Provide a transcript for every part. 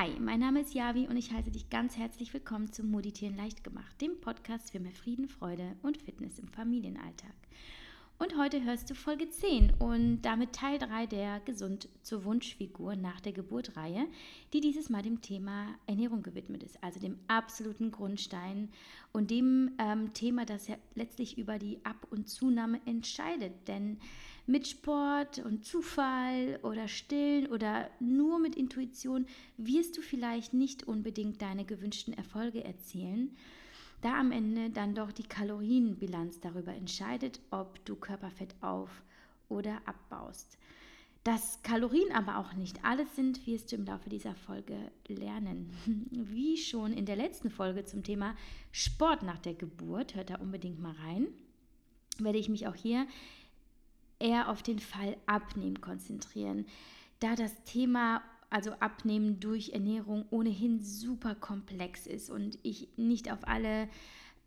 Hi, mein Name ist Javi und ich heiße dich ganz herzlich willkommen zum Meditieren leicht gemacht, dem Podcast für mehr Frieden, Freude und Fitness im Familienalltag. Und heute hörst du Folge 10 und damit Teil 3 der Gesund zur Wunschfigur nach der Geburt-Reihe, die dieses Mal dem Thema Ernährung gewidmet ist, also dem absoluten Grundstein und dem ähm, Thema, das ja letztlich über die Ab- und Zunahme entscheidet. Denn mit Sport und Zufall oder Stillen oder nur mit Intuition wirst du vielleicht nicht unbedingt deine gewünschten Erfolge erzielen da am Ende dann doch die Kalorienbilanz darüber entscheidet, ob du Körperfett auf oder abbaust. Dass Kalorien aber auch nicht alles sind, wirst du im Laufe dieser Folge lernen. Wie schon in der letzten Folge zum Thema Sport nach der Geburt, hört da unbedingt mal rein, werde ich mich auch hier eher auf den Fall Abnehmen konzentrieren, da das Thema also Abnehmen durch Ernährung ohnehin super komplex ist und ich nicht auf alle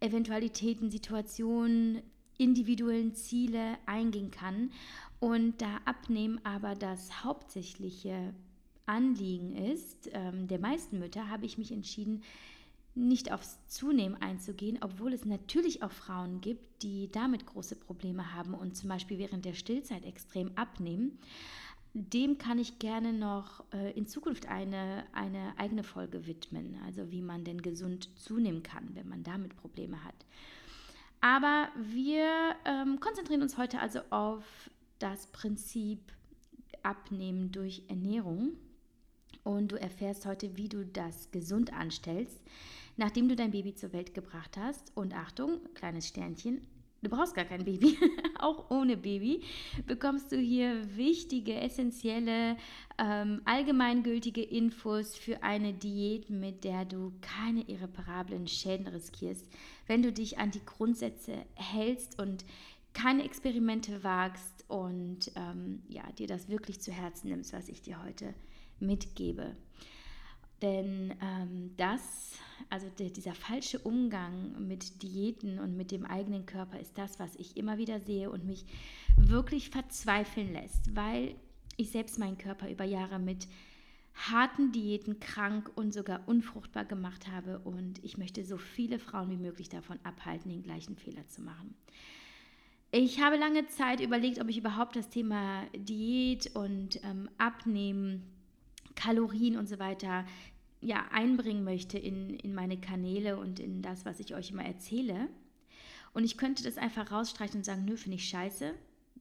Eventualitäten, Situationen, individuellen Ziele eingehen kann. Und da Abnehmen aber das hauptsächliche Anliegen ist ähm, der meisten Mütter, habe ich mich entschieden, nicht aufs Zunehmen einzugehen, obwohl es natürlich auch Frauen gibt, die damit große Probleme haben und zum Beispiel während der Stillzeit extrem abnehmen dem kann ich gerne noch äh, in Zukunft eine, eine eigene Folge widmen, also wie man denn gesund zunehmen kann, wenn man damit Probleme hat. Aber wir ähm, konzentrieren uns heute also auf das Prinzip Abnehmen durch Ernährung. Und du erfährst heute, wie du das gesund anstellst, nachdem du dein Baby zur Welt gebracht hast. Und Achtung, kleines Sternchen, Du brauchst gar kein Baby. Auch ohne Baby bekommst du hier wichtige, essentielle, ähm, allgemeingültige Infos für eine Diät, mit der du keine irreparablen Schäden riskierst, wenn du dich an die Grundsätze hältst und keine Experimente wagst und ähm, ja, dir das wirklich zu Herzen nimmst, was ich dir heute mitgebe. Denn ähm, das, also der, dieser falsche Umgang mit Diäten und mit dem eigenen Körper ist das, was ich immer wieder sehe und mich wirklich verzweifeln lässt, weil ich selbst meinen Körper über Jahre mit harten Diäten krank und sogar unfruchtbar gemacht habe und ich möchte so viele Frauen wie möglich davon abhalten, den gleichen Fehler zu machen. Ich habe lange Zeit überlegt, ob ich überhaupt das Thema Diät und ähm, Abnehmen Kalorien und so weiter ja, einbringen möchte in, in meine Kanäle und in das, was ich euch immer erzähle. Und ich könnte das einfach rausstreichen und sagen, nö, finde ich scheiße.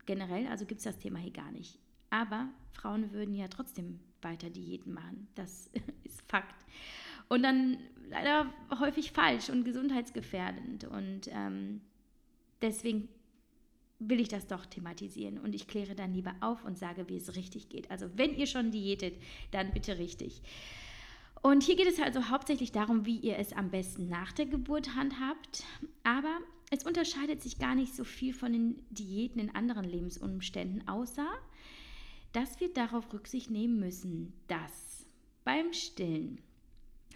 Generell, also gibt es das Thema hier gar nicht. Aber Frauen würden ja trotzdem weiter Diäten machen. Das ist Fakt. Und dann leider häufig falsch und gesundheitsgefährdend. Und ähm, deswegen will ich das doch thematisieren. Und ich kläre dann lieber auf und sage, wie es richtig geht. Also wenn ihr schon diätet, dann bitte richtig. Und hier geht es also hauptsächlich darum, wie ihr es am besten nach der Geburt handhabt. Aber es unterscheidet sich gar nicht so viel von den Diäten in anderen Lebensumständen, außer dass wir darauf Rücksicht nehmen müssen, dass beim Stillen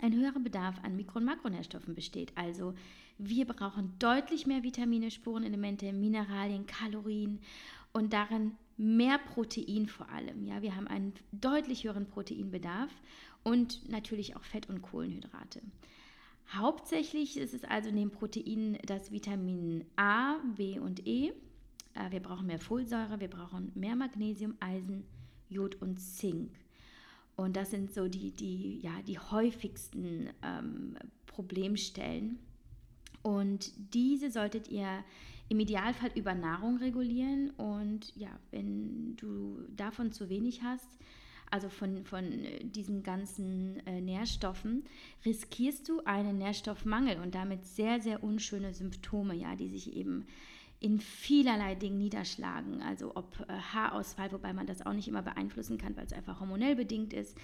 ein höherer Bedarf an Mikro- und Makronährstoffen besteht. Also wir brauchen deutlich mehr Vitamine, Spurenelemente, Mineralien, Kalorien und darin mehr Protein vor allem. Ja, wir haben einen deutlich höheren Proteinbedarf und natürlich auch Fett und Kohlenhydrate. Hauptsächlich ist es also neben Proteinen das Vitamin A, B und E. Äh, wir brauchen mehr Folsäure, wir brauchen mehr Magnesium, Eisen, Jod und Zink. Und das sind so die, die, ja, die häufigsten ähm, Problemstellen. Und diese solltet ihr im Idealfall über Nahrung regulieren. Und ja, wenn du davon zu wenig hast, also von, von äh, diesen ganzen äh, Nährstoffen, riskierst du einen Nährstoffmangel und damit sehr, sehr unschöne Symptome, ja, die sich eben in vielerlei Dingen niederschlagen. Also ob äh, Haarausfall, wobei man das auch nicht immer beeinflussen kann, weil es einfach hormonell bedingt ist,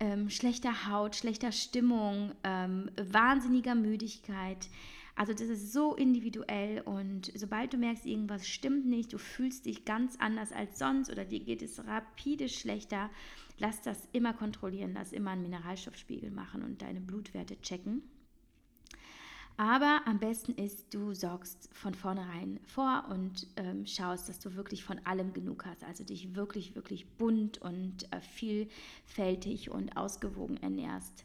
ähm, schlechter Haut, schlechter Stimmung, ähm, wahnsinniger Müdigkeit. Also das ist so individuell und sobald du merkst, irgendwas stimmt nicht, du fühlst dich ganz anders als sonst oder dir geht es rapide schlechter, lass das immer kontrollieren, lass immer einen Mineralstoffspiegel machen und deine Blutwerte checken. Aber am besten ist, du sorgst von vornherein vor und ähm, schaust, dass du wirklich von allem genug hast. Also dich wirklich, wirklich bunt und äh, vielfältig und ausgewogen ernährst.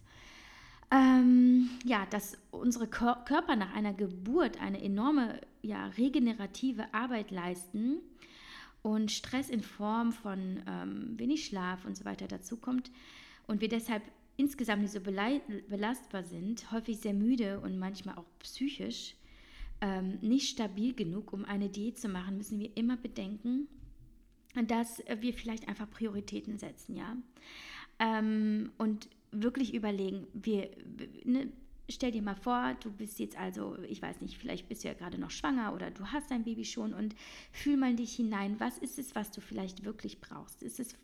Ähm, ja, dass unsere Körper nach einer Geburt eine enorme ja, regenerative Arbeit leisten und Stress in Form von ähm, wenig Schlaf und so weiter dazukommt und wir deshalb insgesamt nicht so belastbar sind, häufig sehr müde und manchmal auch psychisch ähm, nicht stabil genug, um eine Diät zu machen, müssen wir immer bedenken, dass wir vielleicht einfach Prioritäten setzen, ja. Ähm, und wirklich überlegen, wir, ne, stell dir mal vor, du bist jetzt also, ich weiß nicht, vielleicht bist du ja gerade noch schwanger oder du hast dein Baby schon und fühl mal in dich hinein, was ist es, was du vielleicht wirklich brauchst? Ist es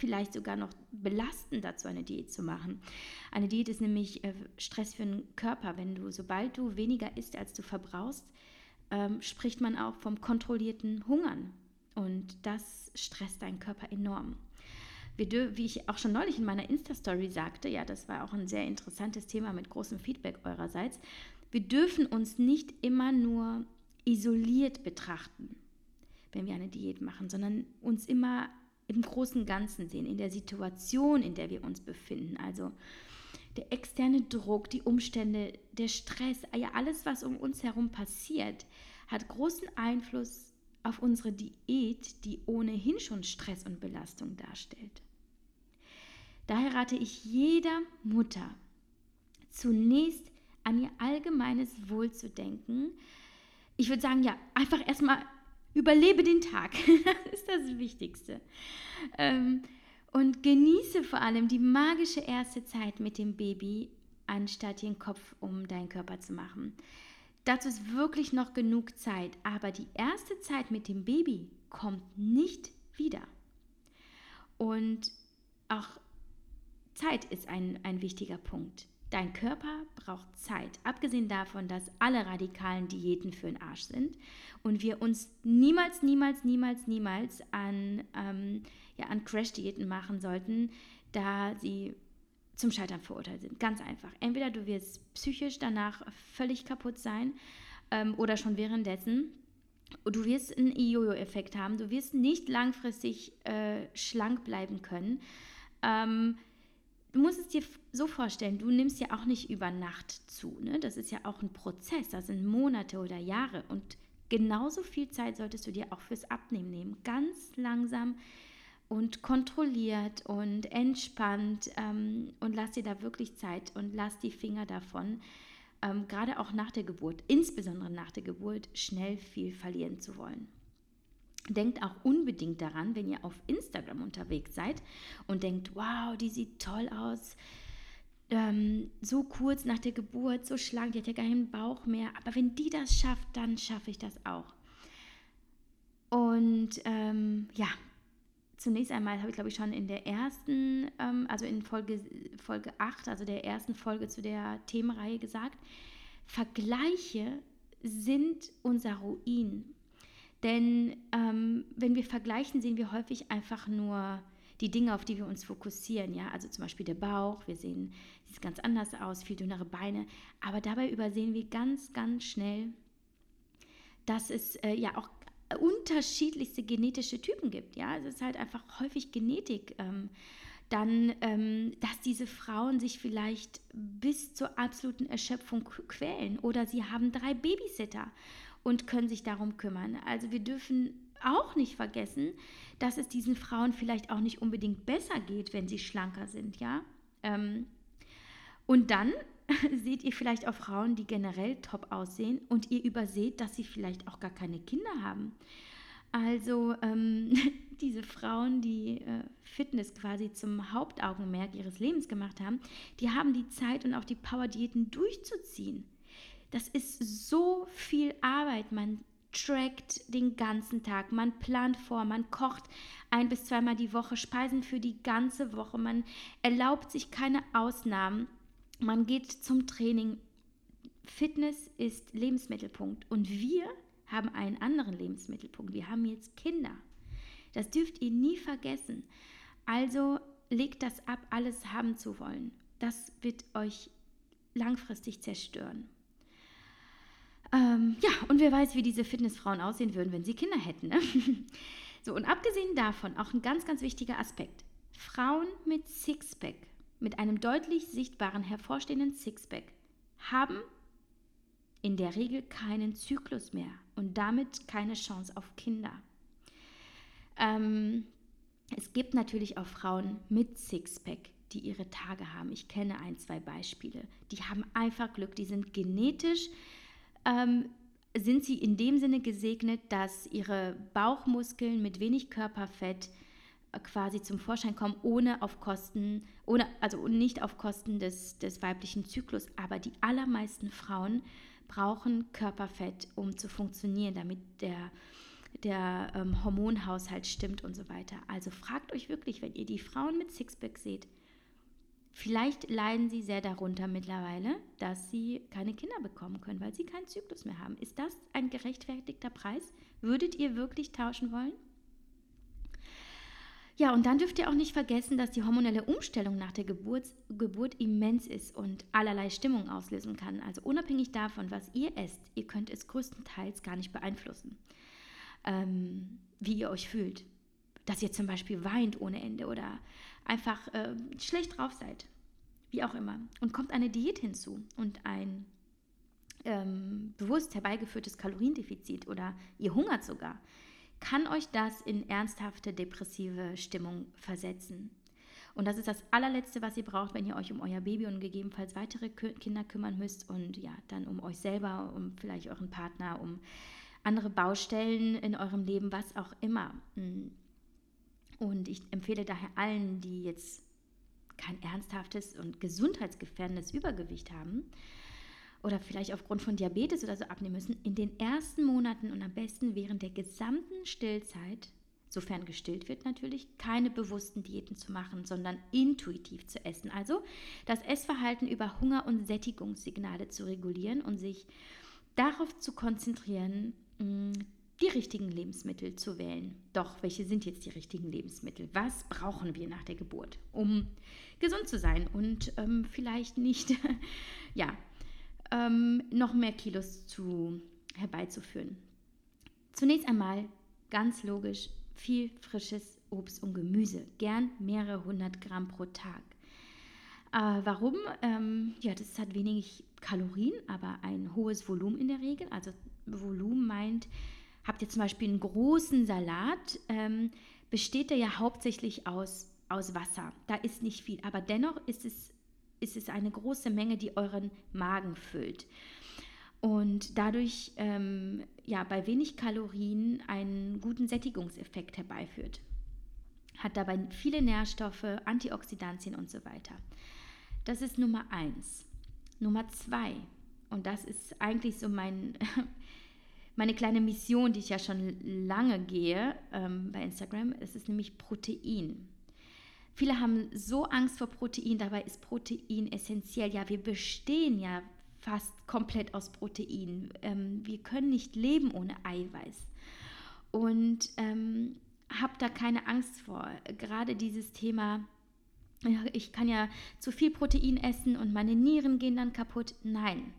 vielleicht sogar noch belastend dazu, eine Diät zu machen. Eine Diät ist nämlich äh, Stress für den Körper. Wenn du, sobald du weniger isst, als du verbrauchst, ähm, spricht man auch vom kontrollierten Hungern. Und das stresst deinen Körper enorm. Wir, wie ich auch schon neulich in meiner Insta-Story sagte, ja, das war auch ein sehr interessantes Thema mit großem Feedback eurerseits, wir dürfen uns nicht immer nur isoliert betrachten, wenn wir eine Diät machen, sondern uns immer im großen Ganzen sehen, in der Situation, in der wir uns befinden. Also der externe Druck, die Umstände, der Stress, ja alles, was um uns herum passiert, hat großen Einfluss auf unsere Diät, die ohnehin schon Stress und Belastung darstellt. Daher rate ich jeder Mutter, zunächst an ihr allgemeines Wohl zu denken. Ich würde sagen, ja, einfach erstmal Überlebe den Tag. das ist das Wichtigste. Ähm, und genieße vor allem die magische erste Zeit mit dem Baby, anstatt den Kopf um deinen Körper zu machen. Dazu ist wirklich noch genug Zeit, aber die erste Zeit mit dem Baby kommt nicht wieder. Und auch Zeit ist ein, ein wichtiger Punkt. Dein Körper braucht Zeit, abgesehen davon, dass alle radikalen Diäten für den Arsch sind und wir uns niemals, niemals, niemals, niemals an, ähm, ja, an Crash-Diäten machen sollten, da sie zum Scheitern verurteilt sind. Ganz einfach. Entweder du wirst psychisch danach völlig kaputt sein ähm, oder schon währenddessen. Du wirst einen Jojo-Effekt haben. Du wirst nicht langfristig äh, schlank bleiben können. Ähm, du musst es dir so vorstellen, du nimmst ja auch nicht über Nacht zu. Ne? Das ist ja auch ein Prozess, das sind Monate oder Jahre. Und genauso viel Zeit solltest du dir auch fürs Abnehmen nehmen. Ganz langsam und kontrolliert und entspannt ähm, und lass dir da wirklich Zeit und lass die Finger davon, ähm, gerade auch nach der Geburt, insbesondere nach der Geburt, schnell viel verlieren zu wollen. Denkt auch unbedingt daran, wenn ihr auf Instagram unterwegs seid und denkt, wow, die sieht toll aus, ähm, so kurz nach der Geburt, so schlank, die hat ja gar keinen Bauch mehr. Aber wenn die das schafft, dann schaffe ich das auch. Und ähm, ja, zunächst einmal habe ich, glaube ich, schon in der ersten, ähm, also in Folge, Folge 8, also der ersten Folge zu der Themenreihe gesagt, Vergleiche sind unser Ruin. Denn ähm, wenn wir vergleichen, sehen wir häufig einfach nur die Dinge, auf die wir uns fokussieren. Ja, also zum Beispiel der Bauch. Wir sehen, sieht ganz anders aus, viel dünnere Beine. Aber dabei übersehen wir ganz, ganz schnell, dass es äh, ja auch unterschiedlichste genetische Typen gibt. Ja, es ist halt einfach häufig Genetik. Ähm, dann, ähm, dass diese Frauen sich vielleicht bis zur absoluten Erschöpfung quälen oder sie haben drei Babysitter und können sich darum kümmern. Also wir dürfen auch nicht vergessen, dass es diesen Frauen vielleicht auch nicht unbedingt besser geht, wenn sie schlanker sind, ja. Ähm, und dann seht ihr vielleicht auch Frauen, die generell top aussehen und ihr überseht, dass sie vielleicht auch gar keine Kinder haben. Also ähm, diese Frauen, die äh, Fitness quasi zum Hauptaugenmerk ihres Lebens gemacht haben, die haben die Zeit und auch die Power, Diäten durchzuziehen. Das ist so viel Arbeit. Man trackt den ganzen Tag, man plant vor, man kocht ein bis zweimal die Woche Speisen für die ganze Woche, man erlaubt sich keine Ausnahmen, man geht zum Training. Fitness ist Lebensmittelpunkt und wir haben einen anderen Lebensmittelpunkt. Wir haben jetzt Kinder. Das dürft ihr nie vergessen. Also legt das ab, alles haben zu wollen. Das wird euch langfristig zerstören. Ähm, ja, und wer weiß, wie diese Fitnessfrauen aussehen würden, wenn sie Kinder hätten. Ne? so, und abgesehen davon, auch ein ganz, ganz wichtiger Aspekt. Frauen mit Sixpack, mit einem deutlich sichtbaren, hervorstehenden Sixpack, haben in der Regel keinen Zyklus mehr und damit keine Chance auf Kinder. Ähm, es gibt natürlich auch Frauen mit Sixpack, die ihre Tage haben. Ich kenne ein, zwei Beispiele. Die haben einfach Glück, die sind genetisch, ähm, sind sie in dem Sinne gesegnet, dass ihre Bauchmuskeln mit wenig Körperfett äh, quasi zum Vorschein kommen, ohne auf Kosten, ohne, also nicht auf Kosten des, des weiblichen Zyklus. Aber die allermeisten Frauen brauchen Körperfett, um zu funktionieren, damit der der ähm, Hormonhaushalt stimmt und so weiter. Also fragt euch wirklich, wenn ihr die Frauen mit Sixpack seht, vielleicht leiden sie sehr darunter mittlerweile, dass sie keine Kinder bekommen können, weil sie keinen Zyklus mehr haben. Ist das ein gerechtfertigter Preis? Würdet ihr wirklich tauschen wollen? Ja, und dann dürft ihr auch nicht vergessen, dass die hormonelle Umstellung nach der Geburt, Geburt immens ist und allerlei Stimmung auslösen kann. Also unabhängig davon, was ihr esst, ihr könnt es größtenteils gar nicht beeinflussen ähm, wie ihr euch fühlt. Dass ihr zum Beispiel weint ohne Ende oder einfach äh, schlecht drauf seid. Wie auch immer. Und kommt eine Diät hinzu und ein ähm, bewusst herbeigeführtes Kaloriendefizit oder ihr hungert sogar, kann euch das in ernsthafte depressive Stimmung versetzen. Und das ist das allerletzte, was ihr braucht, wenn ihr euch um euer Baby und gegebenenfalls weitere Kinder kümmern müsst und ja, dann um euch selber, um vielleicht euren Partner, um andere Baustellen in eurem Leben, was auch immer. Mm. Und ich empfehle daher allen, die jetzt kein ernsthaftes und gesundheitsgefährdendes Übergewicht haben oder vielleicht aufgrund von Diabetes oder so abnehmen müssen, in den ersten Monaten und am besten während der gesamten Stillzeit, sofern gestillt wird natürlich, keine bewussten Diäten zu machen, sondern intuitiv zu essen. Also das Essverhalten über Hunger- und Sättigungssignale zu regulieren und sich darauf zu konzentrieren, die richtigen Lebensmittel zu wählen. Doch, welche sind jetzt die richtigen Lebensmittel? Was brauchen wir nach der Geburt, um gesund zu sein und ähm, vielleicht nicht, ja, ähm, noch mehr Kilos zu, herbeizuführen? Zunächst einmal, ganz logisch, viel frisches Obst und Gemüse, gern mehrere hundert Gramm pro Tag. Äh, warum? Ähm, ja, das hat wenig Kalorien, aber ein hohes Volumen in der Regel, also Volumen meint, habt ihr zum Beispiel einen großen Salat, ähm, besteht der ja hauptsächlich aus, aus Wasser. Da ist nicht viel, aber dennoch ist es, ist es eine große Menge, die euren Magen füllt. Und dadurch ähm, ja, bei wenig Kalorien einen guten Sättigungseffekt herbeiführt. Hat dabei viele Nährstoffe, Antioxidantien und so weiter. Das ist Nummer eins. Nummer zwei, und das ist eigentlich so mein, meine kleine Mission, die ich ja schon lange gehe ähm, bei Instagram, es ist nämlich Protein. Viele haben so Angst vor Protein, dabei ist Protein essentiell. Ja, wir bestehen ja fast komplett aus Protein. Ähm, wir können nicht leben ohne Eiweiß. Und ähm, habt da keine Angst vor. Gerade dieses Thema, ich kann ja zu viel Protein essen und meine Nieren gehen dann kaputt. Nein,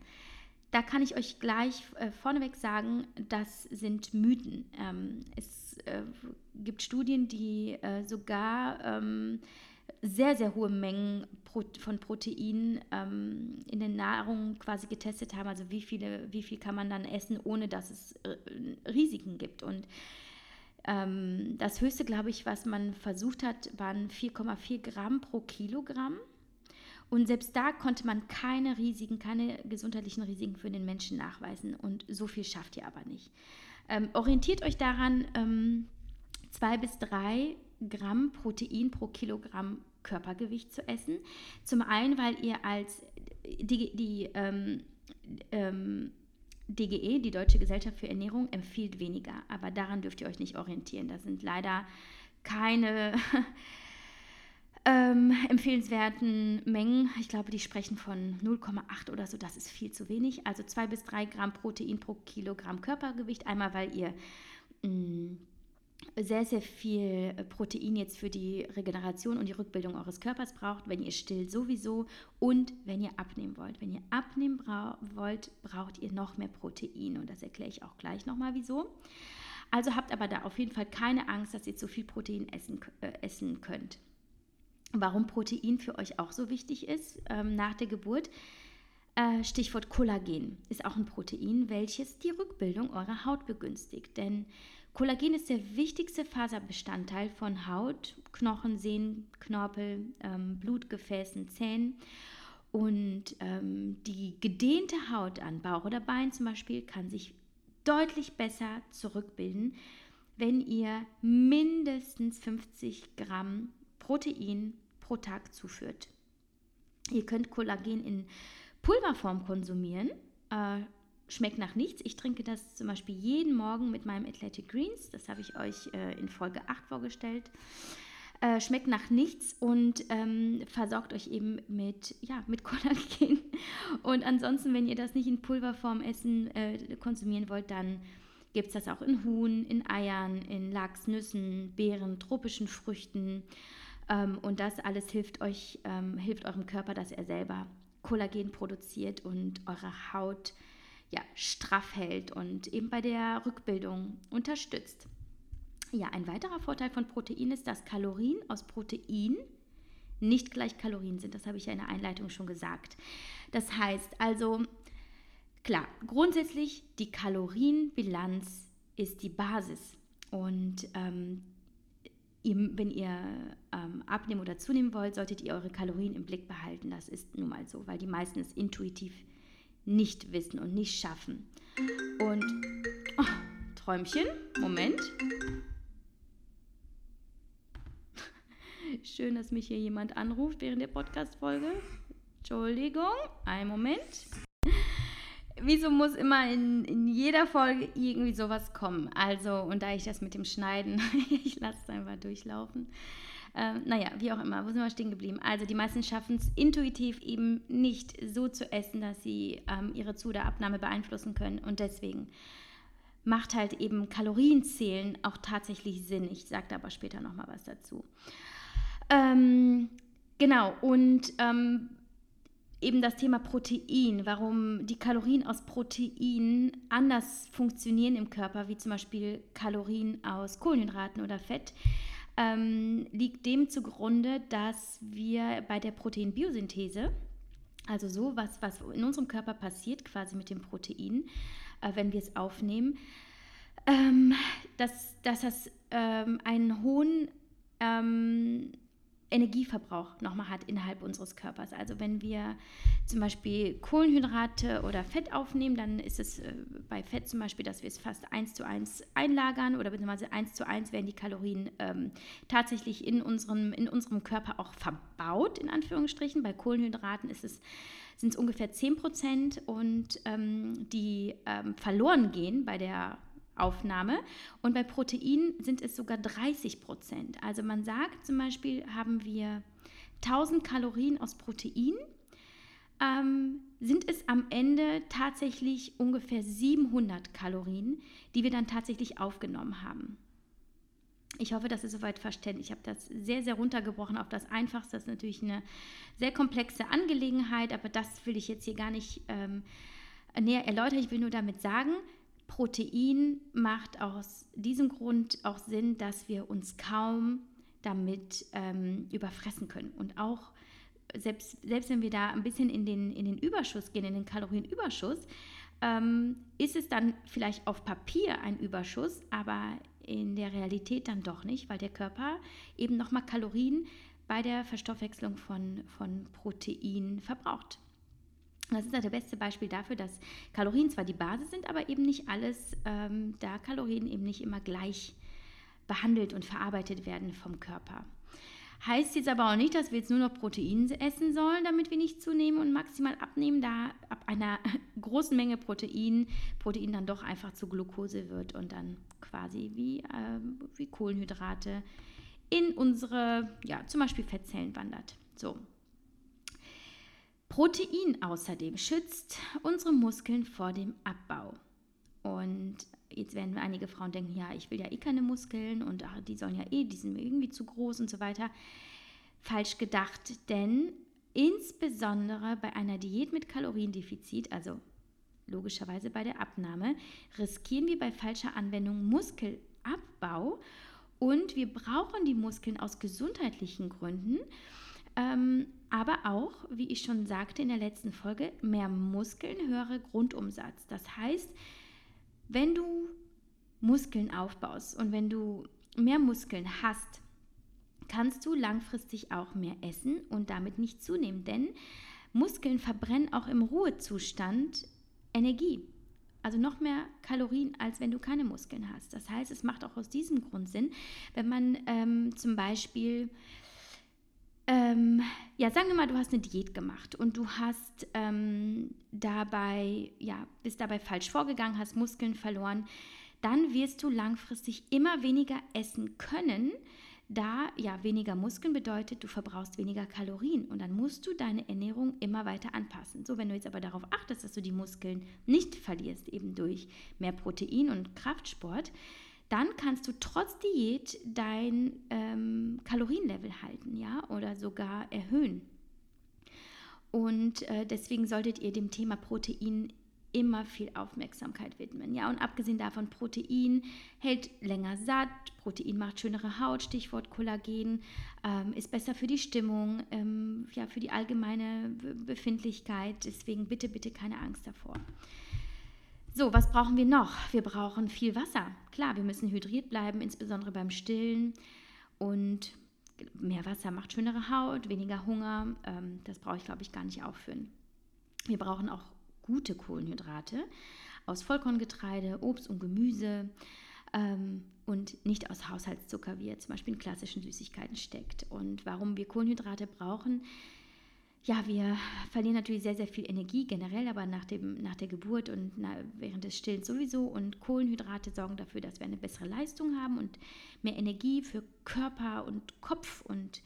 da kann ich euch gleich äh, vorneweg sagen, das sind Mythen. Ähm, es äh, gibt Studien, die äh, sogar ähm, sehr, sehr hohe Mengen Pro von Protein ähm, in der Nahrung quasi getestet haben. Also wie, viele, wie viel kann man dann essen, ohne dass es äh, Risiken gibt. Und ähm, das höchste, glaube ich, was man versucht hat, waren 4,4 Gramm pro Kilogramm. Und selbst da konnte man keine Risiken, keine gesundheitlichen Risiken für den Menschen nachweisen. Und so viel schafft ihr aber nicht. Ähm, orientiert euch daran, ähm, zwei bis drei Gramm Protein pro Kilogramm Körpergewicht zu essen. Zum einen, weil ihr als die, die ähm, ähm DGE, die Deutsche Gesellschaft für Ernährung, empfiehlt weniger. Aber daran dürft ihr euch nicht orientieren. Da sind leider keine ähm, empfehlenswerten Mengen. Ich glaube, die sprechen von 0,8 oder so. Das ist viel zu wenig. Also 2 bis 3 Gramm Protein pro Kilogramm Körpergewicht. Einmal, weil ihr mh, mm, sehr, sehr viel Protein jetzt für die Regeneration und die Rückbildung eures Körpers braucht, wenn ihr stillt sowieso und wenn ihr abnehmen wollt. Wenn ihr abnehmen bra wollt, braucht ihr noch mehr Protein und das erkläre ich auch gleich nochmal wieso. Also habt aber da auf jeden Fall keine Angst, dass ihr zu viel Protein essen, äh, essen könnt. Warum Protein für euch auch so wichtig ist ähm, nach der Geburt, äh, Stichwort Kollagen ist auch ein Protein, welches die Rückbildung eurer Haut begünstigt. Denn Kollagen ist der wichtigste Faserbestandteil von Haut, Knochen, Sehnen, Knorpel, ähm, Blutgefäßen, Zähnen. Und ähm, die gedehnte Haut an Bauch oder Bein zum Beispiel kann sich deutlich besser zurückbilden, wenn ihr mindestens 50 Gramm Protein pro Tag zuführt. Ihr könnt Kollagen in Pulverform konsumieren. Äh, schmeckt nach nichts. Ich trinke das zum Beispiel jeden Morgen mit meinem Athletic Greens. Das habe ich euch äh, in Folge 8 vorgestellt. Äh, schmeckt nach nichts und ähm, versorgt euch eben mit, ja, mit Kollagen. Und ansonsten, wenn ihr das nicht in Pulverform essen, äh, konsumieren wollt, dann gibt es das auch in Huhn, in Eiern, in Lachs, Nüssen, Beeren, tropischen Früchten. Ähm, und das alles hilft euch, ähm, hilft eurem Körper, dass er selber Kollagen produziert und eure Haut ja, straff hält und eben bei der Rückbildung unterstützt. Ja, ein weiterer Vorteil von Protein ist, dass Kalorien aus Protein nicht gleich Kalorien sind. Das habe ich ja in der Einleitung schon gesagt. Das heißt also, klar, grundsätzlich die Kalorienbilanz ist die Basis. Und ähm, wenn ihr ähm, abnehmen oder zunehmen wollt, solltet ihr eure Kalorien im Blick behalten. Das ist nun mal so, weil die meisten es intuitiv nicht wissen und nicht schaffen. Und oh, Träumchen, Moment. Schön, dass mich hier jemand anruft während der Podcast-Folge. Entschuldigung, einen Moment. Wieso muss immer in, in jeder Folge irgendwie sowas kommen? Also, und da ich das mit dem Schneiden, ich lasse es einfach durchlaufen. Ähm, naja, wie auch immer, wo sind wir stehen geblieben? Also die meisten schaffen es intuitiv eben nicht so zu essen, dass sie ähm, ihre Zu- oder Abnahme beeinflussen können. Und deswegen macht halt eben Kalorienzählen auch tatsächlich Sinn. Ich sage da aber später nochmal was dazu. Ähm, genau, und ähm, eben das Thema Protein, warum die Kalorien aus Protein anders funktionieren im Körper, wie zum Beispiel Kalorien aus Kohlenhydraten oder Fett ähm, liegt dem zugrunde, dass wir bei der Proteinbiosynthese, also so was, was in unserem Körper passiert, quasi mit dem Protein, äh, wenn wir es aufnehmen, ähm, dass, dass das ähm, einen hohen ähm, Energieverbrauch nochmal hat innerhalb unseres Körpers. Also wenn wir zum Beispiel Kohlenhydrate oder Fett aufnehmen, dann ist es äh, bei Fett zum Beispiel, dass wir es fast eins zu eins einlagern oder beziehungsweise eins zu eins werden die Kalorien ähm, tatsächlich in unserem, in unserem Körper auch verbaut, in Anführungsstrichen. Bei Kohlenhydraten ist es sind es ungefähr 10 Prozent und ähm, die ähm, verloren gehen bei der Aufnahme. Und bei Protein sind es sogar 30 Prozent. Also man sagt zum Beispiel, haben wir 1000 Kalorien aus Protein, ähm, sind es am Ende tatsächlich ungefähr 700 Kalorien, die wir dann tatsächlich aufgenommen haben. Ich hoffe, das ist soweit verständlich. Ich habe das sehr, sehr runtergebrochen auf das Einfachste. Das ist natürlich eine sehr komplexe Angelegenheit, aber das will ich jetzt hier gar nicht ähm, näher erläutern. Ich will nur damit sagen, Protein macht aus diesem Grund auch Sinn, dass wir uns kaum damit ähm, überfressen können. Und auch selbst, selbst wenn wir da ein bisschen in den, in den Überschuss gehen, in den Kalorienüberschuss, ähm, ist es dann vielleicht auf Papier ein Überschuss, aber in der Realität dann doch nicht, weil der Körper eben nochmal Kalorien bei der Verstoffwechslung von, von Protein verbraucht. Das ist ja das beste Beispiel dafür, dass Kalorien zwar die Basis sind, aber eben nicht alles, ähm, da Kalorien eben nicht immer gleich behandelt und verarbeitet werden vom Körper. Heißt jetzt aber auch nicht, dass wir jetzt nur noch Protein essen sollen, damit wir nicht zunehmen und maximal abnehmen, da ab einer großen Menge Protein Protein dann doch einfach zu Glucose wird und dann quasi wie, äh, wie Kohlenhydrate in unsere, ja, zum Beispiel Fettzellen wandert. So, Protein außerdem schützt unsere Muskeln vor dem Abbau. Und jetzt werden einige Frauen denken, ja, ich will ja eh keine Muskeln und ach, die sollen ja eh, die sind mir irgendwie zu groß und so weiter. Falsch gedacht, denn insbesondere bei einer Diät mit Kaloriendefizit, also logischerweise bei der Abnahme, riskieren wir bei falscher Anwendung Muskelabbau und wir brauchen die Muskeln aus gesundheitlichen Gründen. Ähm, aber auch, wie ich schon sagte in der letzten Folge, mehr Muskeln, höhere Grundumsatz. Das heißt, wenn du Muskeln aufbaust und wenn du mehr Muskeln hast, kannst du langfristig auch mehr essen und damit nicht zunehmen, denn Muskeln verbrennen auch im Ruhezustand Energie. Also noch mehr Kalorien, als wenn du keine Muskeln hast. Das heißt, es macht auch aus diesem Grund Sinn, wenn man ähm, zum Beispiel, ähm, ja, sagen wir mal, du hast eine Diät gemacht und du hast ähm, dabei, ja, bist dabei falsch vorgegangen, hast Muskeln verloren, dann wirst du langfristig immer weniger essen können, da ja weniger Muskeln bedeutet, du verbrauchst weniger Kalorien und dann musst du deine Ernährung immer weiter anpassen. So, wenn du jetzt aber darauf achtest, dass du die Muskeln nicht verlierst, eben durch mehr Protein und Kraftsport, dann kannst du trotz Diät dein ähm, Kalorienlevel halten, ja, oder sogar erhöhen. Und äh, deswegen solltet ihr dem Thema Protein immer viel Aufmerksamkeit widmen. Ja, und abgesehen davon, Protein hält länger satt, Protein macht schönere Haut, Stichwort Kollagen, ähm, ist besser für die Stimmung, ähm, ja, für die allgemeine Befindlichkeit. Deswegen bitte, bitte keine Angst davor. So, was brauchen wir noch? Wir brauchen viel Wasser. Klar, wir müssen hydriert bleiben, insbesondere beim Stillen. Und mehr Wasser macht schönere Haut, weniger Hunger. Ähm, das brauche ich, glaube ich, gar nicht aufführen. Wir brauchen auch gute Kohlenhydrate aus Vollkorngetreide, Obst und Gemüse ähm, und nicht aus Haushaltszucker, wie er zum Beispiel in klassischen Süßigkeiten steckt. Und warum wir Kohlenhydrate brauchen, ja, wir verlieren natürlich sehr, sehr viel Energie generell, aber nach, dem, nach der Geburt und na, während des Stillens sowieso. Und Kohlenhydrate sorgen dafür, dass wir eine bessere Leistung haben und mehr Energie für Körper und Kopf und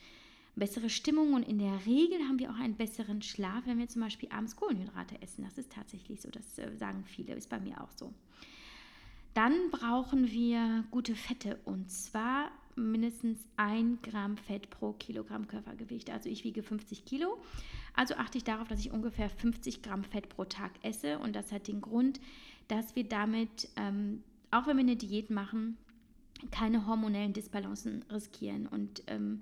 bessere Stimmung und in der Regel haben wir auch einen besseren Schlaf, wenn wir zum Beispiel abends Kohlenhydrate essen. Das ist tatsächlich so, das äh, sagen viele, ist bei mir auch so. Dann brauchen wir gute Fette und zwar mindestens ein Gramm Fett pro Kilogramm Körpergewicht. Also ich wiege 50 Kilo, also achte ich darauf, dass ich ungefähr 50 Gramm Fett pro Tag esse und das hat den Grund, dass wir damit, ähm, auch wenn wir eine Diät machen, keine hormonellen Disbalancen riskieren und ähm,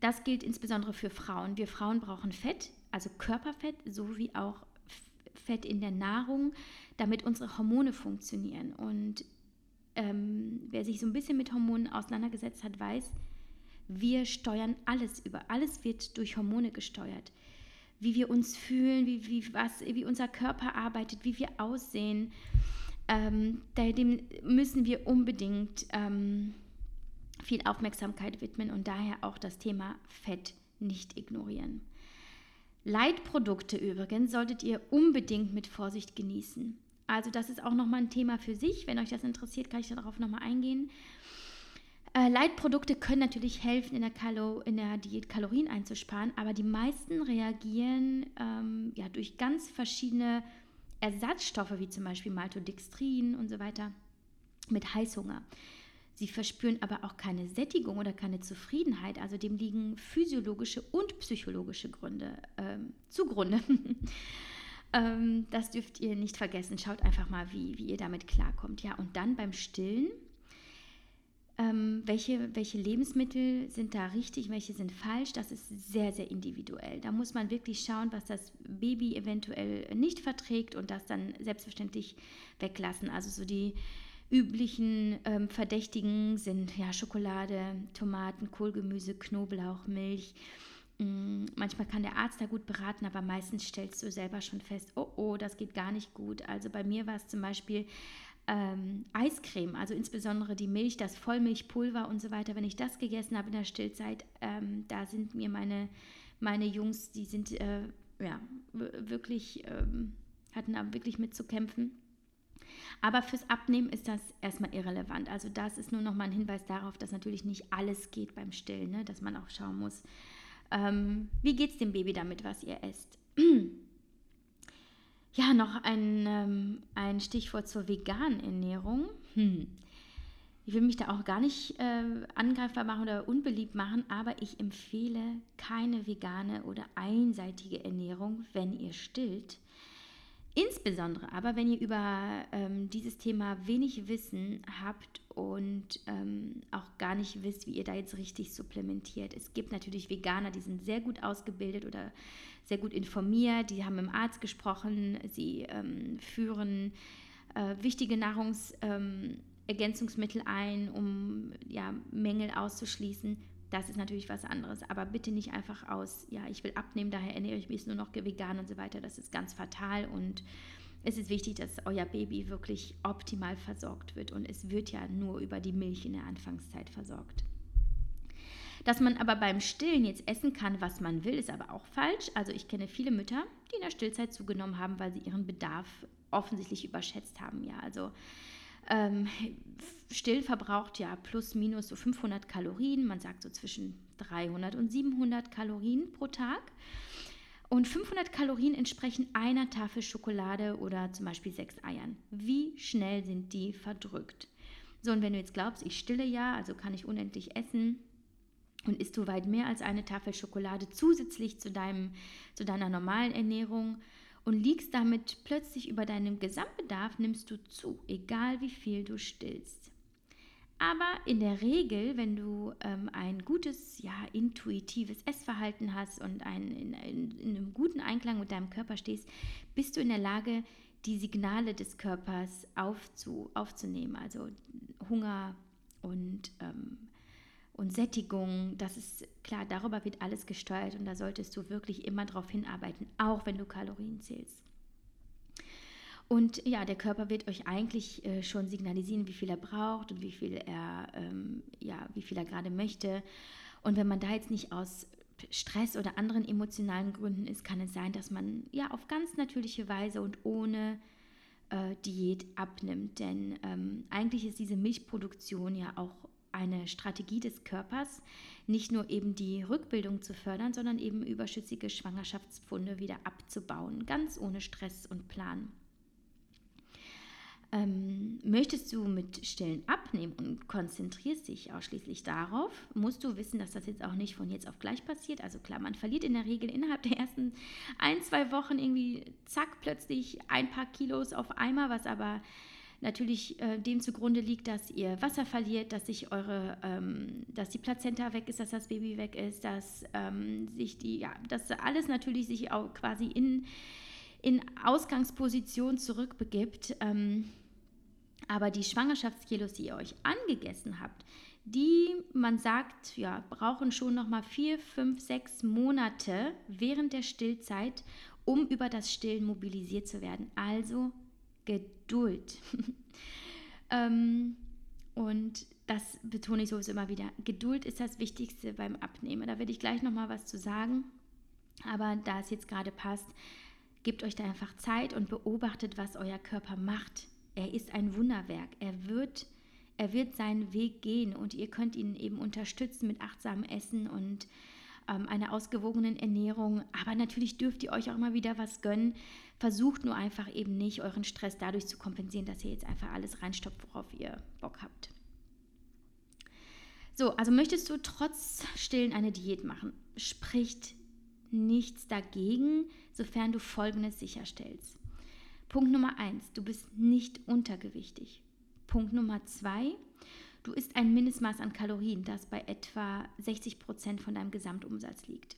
das gilt insbesondere für Frauen. Wir Frauen brauchen Fett, also Körperfett, sowie auch Fett in der Nahrung, damit unsere Hormone funktionieren. Und ähm, wer sich so ein bisschen mit Hormonen auseinandergesetzt hat, weiß, wir steuern alles über. Alles wird durch Hormone gesteuert. Wie wir uns fühlen, wie, wie, was, wie unser Körper arbeitet, wie wir aussehen. Ähm, dem müssen wir unbedingt ähm, viel Aufmerksamkeit widmen und daher auch das Thema Fett nicht ignorieren. Leitprodukte übrigens solltet ihr unbedingt mit Vorsicht genießen. Also das ist auch nochmal ein Thema für sich. Wenn euch das interessiert, kann ich darauf nochmal eingehen. Äh, Leitprodukte können natürlich helfen, in der, Kalo, in der Diät Kalorien einzusparen, aber die meisten reagieren ähm, ja, durch ganz verschiedene Ersatzstoffe, wie zum Beispiel Maltodextrin und so weiter, mit Heißhunger. Sie verspüren aber auch keine Sättigung oder keine Zufriedenheit. Also dem liegen physiologische und psychologische Gründe ähm, zugrunde. ähm, das dürft ihr nicht vergessen. Schaut einfach mal, wie, wie ihr damit klarkommt. Ja, und dann beim Stillen. Ähm, welche, welche Lebensmittel sind da richtig, welche sind falsch, das ist sehr, sehr individuell. Da muss man wirklich schauen, was das Baby eventuell nicht verträgt und das dann selbstverständlich weglassen. Also so die, üblichen ähm, Verdächtigen sind ja Schokolade, Tomaten, Kohlgemüse, Knoblauch, Milch. Mm, manchmal kann der Arzt da gut beraten, aber meistens stellst du selber schon fest, oh oh, das geht gar nicht gut. Also bei mir war es zum Beispiel ähm, Eiscreme, also insbesondere die Milch, das Vollmilchpulver und so weiter. Wenn ich das gegessen habe in der Stillzeit, ähm, da sind mir meine, meine Jungs, die sind äh, ja wirklich, ähm, hatten da wirklich mit zu kämpfen. Aber fürs Abnehmen ist das erstmal irrelevant. Also das ist nur noch mal ein Hinweis darauf, dass natürlich nicht alles geht beim Stillen, ne? dass man auch schauen muss, ähm, wie geht es dem Baby damit, was ihr esst. Ja, noch ein, ähm, ein Stichwort zur veganen Ernährung. Hm. Ich will mich da auch gar nicht äh, angreifbar machen oder unbeliebt machen, aber ich empfehle keine vegane oder einseitige Ernährung, wenn ihr stillt. Insbesondere aber, wenn ihr über ähm, dieses Thema wenig Wissen habt und ähm, auch gar nicht wisst, wie ihr da jetzt richtig supplementiert. Es gibt natürlich Veganer, die sind sehr gut ausgebildet oder sehr gut informiert, die haben mit dem Arzt gesprochen, sie ähm, führen äh, wichtige Nahrungsergänzungsmittel ähm, ein, um ja, Mängel auszuschließen. Das ist natürlich was anderes, aber bitte nicht einfach aus, ja, ich will abnehmen, daher ernähre ich mich nur noch vegan und so weiter. Das ist ganz fatal und es ist wichtig, dass euer Baby wirklich optimal versorgt wird und es wird ja nur über die Milch in der Anfangszeit versorgt. Dass man aber beim Stillen jetzt essen kann, was man will, ist aber auch falsch. Also ich kenne viele Mütter, die in der Stillzeit zugenommen haben, weil sie ihren Bedarf offensichtlich überschätzt haben. Ja, also ähm, Still verbraucht ja plus minus so 500 Kalorien. Man sagt so zwischen 300 und 700 Kalorien pro Tag. Und 500 Kalorien entsprechen einer Tafel Schokolade oder zum Beispiel sechs Eiern. Wie schnell sind die verdrückt? So, und wenn du jetzt glaubst, ich stille ja, also kann ich unendlich essen, und isst du weit mehr als eine Tafel Schokolade zusätzlich zu, deinem, zu deiner normalen Ernährung und liegst damit plötzlich über deinem Gesamtbedarf, nimmst du zu, egal wie viel du stillst. Aber in der Regel, wenn du ähm, ein gutes, ja, intuitives Essverhalten hast und ein, in, in, in, einem guten Einklang mit deinem Körper stehst, bist du in der Lage, die Signale des Körpers aufzu, aufzunehmen. Also Hunger und ähm, und Sättigung, das ist klar, darüber wird alles gesteuert und da solltest du wirklich immer darauf hinarbeiten, auch wenn du Kalorien zählst. Und ja, der Körper wird euch eigentlich äh, schon signalisieren, wie viel er braucht und wie viel er, ähm, ja, wie viel er gerade möchte. Und wenn man da jetzt nicht aus Stress oder anderen emotionalen Gründen ist, kann es sein, dass man ja auf ganz natürliche Weise und ohne äh, Diät abnimmt. Denn ähm, eigentlich ist diese Milchproduktion ja auch eine Strategie des Körpers, nicht nur eben die Rückbildung zu fördern, sondern eben überschüssige Schwangerschaftspfunde wieder abzubauen, ganz ohne Stress und Plan. Ähm, möchtest du mit Stillen abnehmen und konzentrierst dich ausschließlich darauf, musst du wissen, dass das jetzt auch nicht von jetzt auf gleich passiert. Also klar, man verliert in der Regel innerhalb der ersten ein, zwei Wochen irgendwie zack plötzlich ein paar Kilos auf einmal, was aber natürlich äh, dem zugrunde liegt, dass ihr Wasser verliert, dass sich eure, ähm, dass die Plazenta weg ist, dass das Baby weg ist, dass ähm, sich die, ja, dass alles natürlich sich auch quasi in, in Ausgangsposition zurückbegibt. Ähm, aber die Schwangerschaftskilos, die ihr euch angegessen habt, die, man sagt, ja, brauchen schon noch mal vier, fünf, sechs Monate während der Stillzeit, um über das Stillen mobilisiert zu werden. Also Geduld. ähm, und das betone ich sowieso immer wieder. Geduld ist das Wichtigste beim Abnehmen. Da werde ich gleich nochmal was zu sagen. Aber da es jetzt gerade passt, gebt euch da einfach Zeit und beobachtet, was euer Körper macht. Er ist ein Wunderwerk. Er wird, er wird seinen Weg gehen und ihr könnt ihn eben unterstützen mit achtsamem Essen und ähm, einer ausgewogenen Ernährung. Aber natürlich dürft ihr euch auch immer wieder was gönnen. Versucht nur einfach eben nicht, euren Stress dadurch zu kompensieren, dass ihr jetzt einfach alles reinstopft, worauf ihr Bock habt. So, also möchtest du trotz Stillen eine Diät machen, spricht nichts dagegen, sofern du Folgendes sicherstellst. Punkt Nummer eins, du bist nicht untergewichtig. Punkt Nummer zwei, Du isst ein Mindestmaß an Kalorien, das bei etwa 60 Prozent von deinem Gesamtumsatz liegt.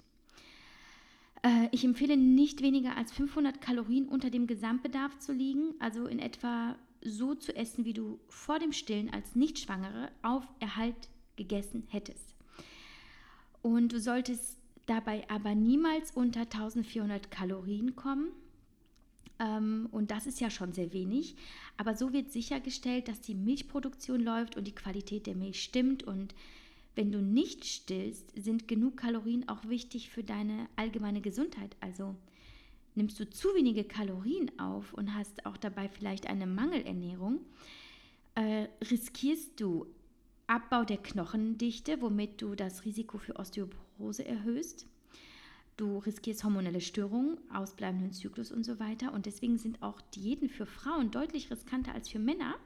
Äh, ich empfehle nicht weniger als 500 Kalorien unter dem Gesamtbedarf zu liegen, also in etwa so zu essen, wie du vor dem Stillen als Nichtschwangere auf Erhalt gegessen hättest. Und du solltest dabei aber niemals unter 1400 Kalorien kommen und das ist ja schon sehr wenig. Aber so wird sichergestellt, dass die Milchproduktion läuft und die Qualität der Milch stimmt. Und wenn du nicht stillst, sind genug Kalorien auch wichtig für deine allgemeine Gesundheit. Also nimmst du zu wenige Kalorien auf und hast auch dabei vielleicht eine Mangelernährung, äh, riskierst du Abbau der Knochendichte, womit du das Risiko für Osteoporose erhöhst Du riskierst hormonelle Störungen, ausbleibenden Zyklus und so weiter. Und deswegen sind auch Diäten für Frauen deutlich riskanter als für Männer.